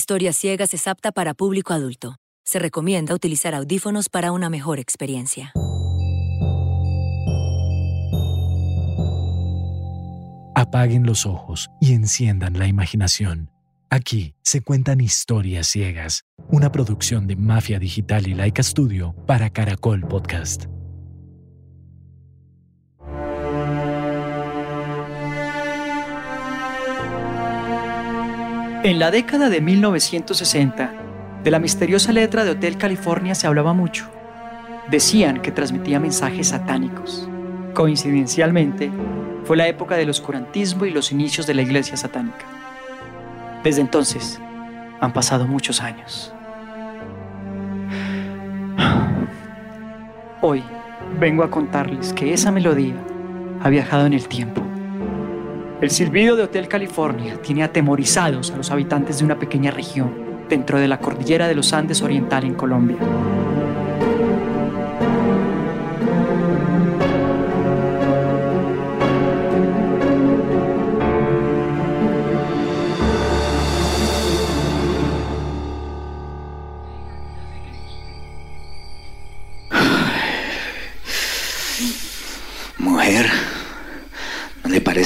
Historias Ciegas es apta para público adulto. Se recomienda utilizar audífonos para una mejor experiencia. Apaguen los ojos y enciendan la imaginación. Aquí se cuentan historias ciegas, una producción de Mafia Digital y Laika Studio para Caracol Podcast. En la década de 1960, de la misteriosa letra de Hotel California se hablaba mucho. Decían que transmitía mensajes satánicos. Coincidencialmente, fue la época del oscurantismo y los inicios de la iglesia satánica. Desde entonces, han pasado muchos años. Hoy vengo a contarles que esa melodía ha viajado en el tiempo el silbido de Hotel California tiene atemorizados a los habitantes de una pequeña región dentro de la cordillera de los Andes Oriental en Colombia.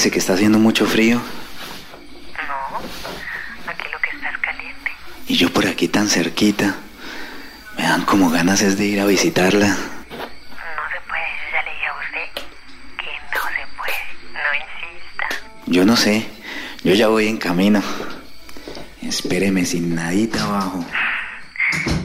Parece que está haciendo mucho frío. No, aquí lo que está es caliente. Y yo por aquí tan cerquita. Me dan como ganas es de ir a visitarla. No se puede, yo ya le dije a usted que no se puede, no insista. Yo no sé, yo ya voy en camino. Espéreme sin nadita abajo.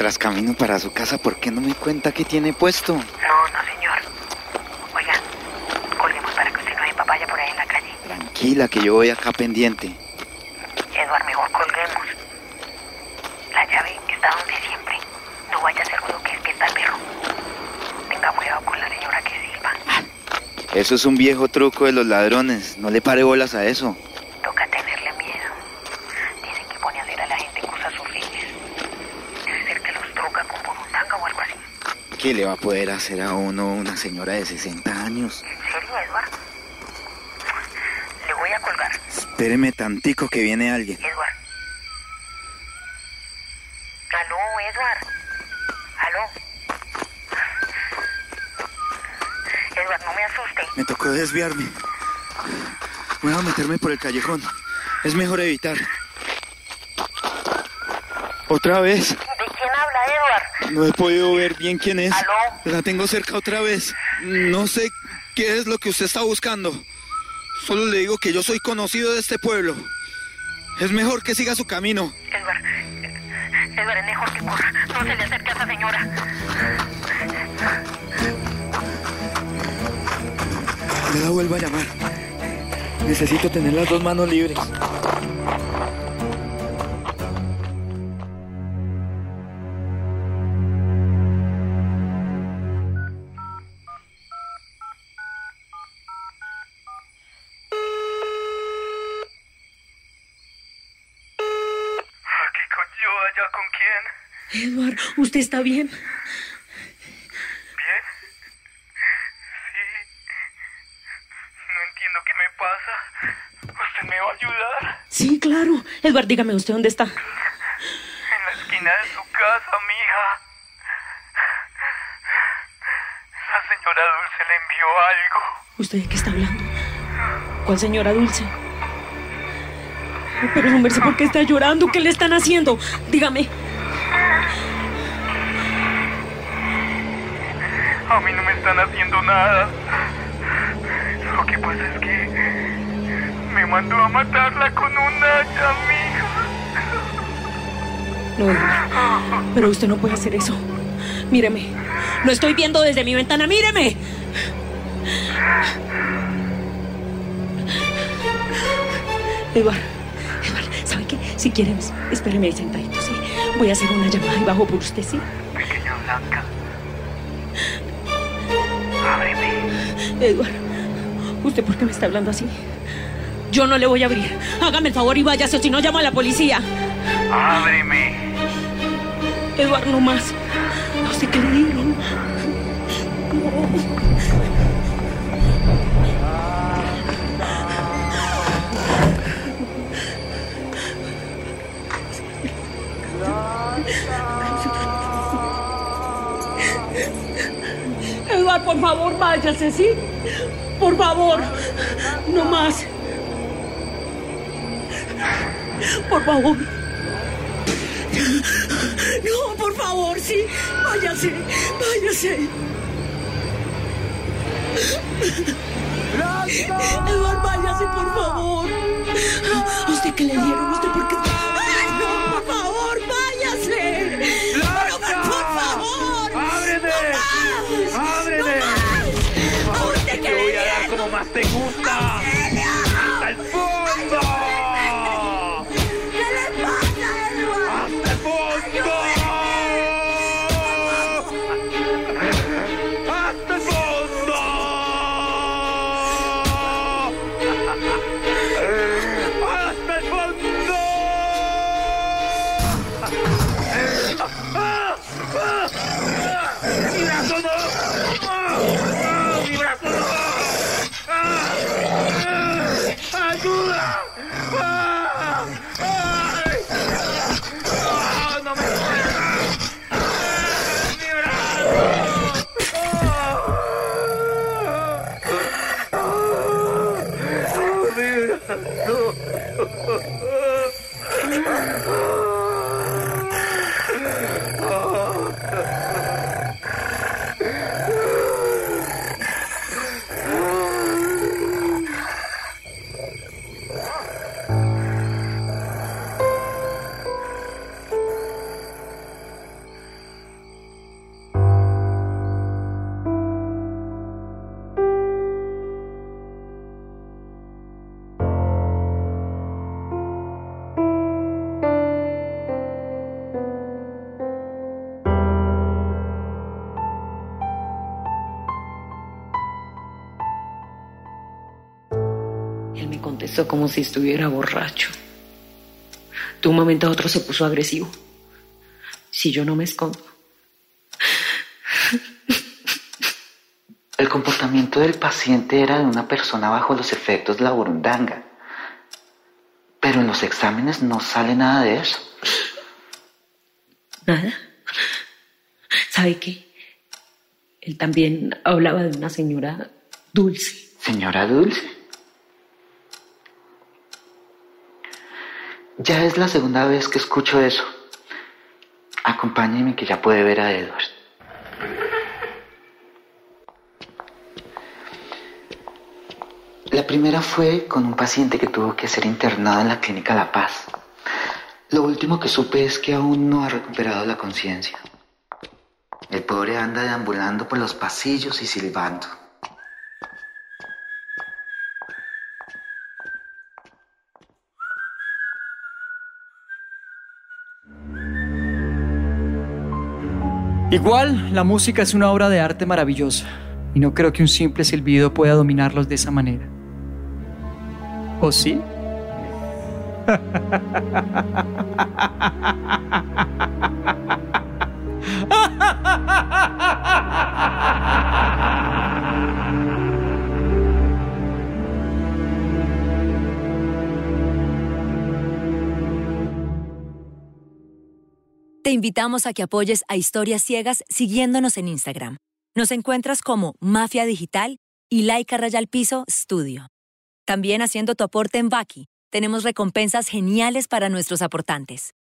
Mientras camino para su casa, ¿por qué no me cuenta qué tiene puesto? No, no, señor. Oiga, colguemos para que usted no papaya por ahí en la calle. Tranquila, que yo voy acá pendiente. Eduardo, mejor colguemos. La llave está donde siempre. No vaya a ser que es que está el perro. Tenga cuidado con la señora que silba. Eso es un viejo truco de los ladrones. No le pare bolas a eso. Toca tenerle miedo. Dicen que pone a hacer a la gente cosas horribles. Debe ser que los droga con burundanga o algo así. ¿Qué le va a poder hacer a uno una señora de 60 años? ¿En serio, Edward? Le voy a colgar. Espéreme tantico que viene alguien. Edward. Aló, Edward. Aló. Edward, no me asuste. Me tocó desviarme. Voy a meterme por el callejón. Es mejor evitar. ¿Otra vez? ¿De quién habla, Edward? No he podido ver bien quién es. ¿Aló? La tengo cerca otra vez. No sé qué es lo que usted está buscando. Solo le digo que yo soy conocido de este pueblo. Es mejor que siga su camino. Edward, Edward, es mejor que corra. No se le acerque a esa señora. Me la vuelvo a llamar. Necesito tener las dos manos libres. Con quién. Edward, ¿usted está bien? ¿Bien? Sí. No entiendo qué me pasa. ¿Usted me va a ayudar? Sí, claro. Edward, dígame usted dónde está. En la esquina de su casa, mija. La señora Dulce le envió algo. ¿Usted de qué está hablando? ¿Cuál señora Dulce? Pero hombre, ¿por qué está llorando? ¿Qué le están haciendo? Dígame. A mí no me están haciendo nada. Lo que pasa es que me mandó a matarla con un hacha, mija. No. Pero usted no puede hacer eso. Míreme. Lo estoy viendo desde mi ventana. Míreme. Edward, Edward, ¿sabe qué? Si quieres, espéreme ahí sentadito, ¿sí? Voy a hacer una llamada y bajo por usted, ¿sí? Pequeña Blanca. Ábreme. Edward, ¿Usted por qué me está hablando así? Yo no le voy a abrir. Hágame el favor y váyase, o si no llamo a la policía. Ábreme. Eduardo, no más. No sé qué le digo. Eduardo, váyase, ¿sí? Por favor, no más. Por favor. No, por favor, sí. Váyase, váyase. Eduardo, váyase, por favor. ¿A usted qué le dieron? ¿Usted por qué? ¡Mi Como si estuviera borracho. De un momento a otro se puso agresivo. Si yo no me escondo. El comportamiento del paciente era de una persona bajo los efectos de la burundanga. Pero en los exámenes no sale nada de eso. Nada. ¿Sabe qué? Él también hablaba de una señora dulce. Señora Dulce. Ya es la segunda vez que escucho eso. Acompáñeme que ya puede ver a Edward. La primera fue con un paciente que tuvo que ser internado en la clínica La Paz. Lo último que supe es que aún no ha recuperado la conciencia. El pobre anda deambulando por los pasillos y silbando. Igual, la música es una obra de arte maravillosa y no creo que un simple silbido pueda dominarlos de esa manera. ¿O sí? Te invitamos a que apoyes a Historias Ciegas siguiéndonos en Instagram. Nos encuentras como Mafia Digital y Laika Rayal Piso Studio. También haciendo tu aporte en Baki, tenemos recompensas geniales para nuestros aportantes.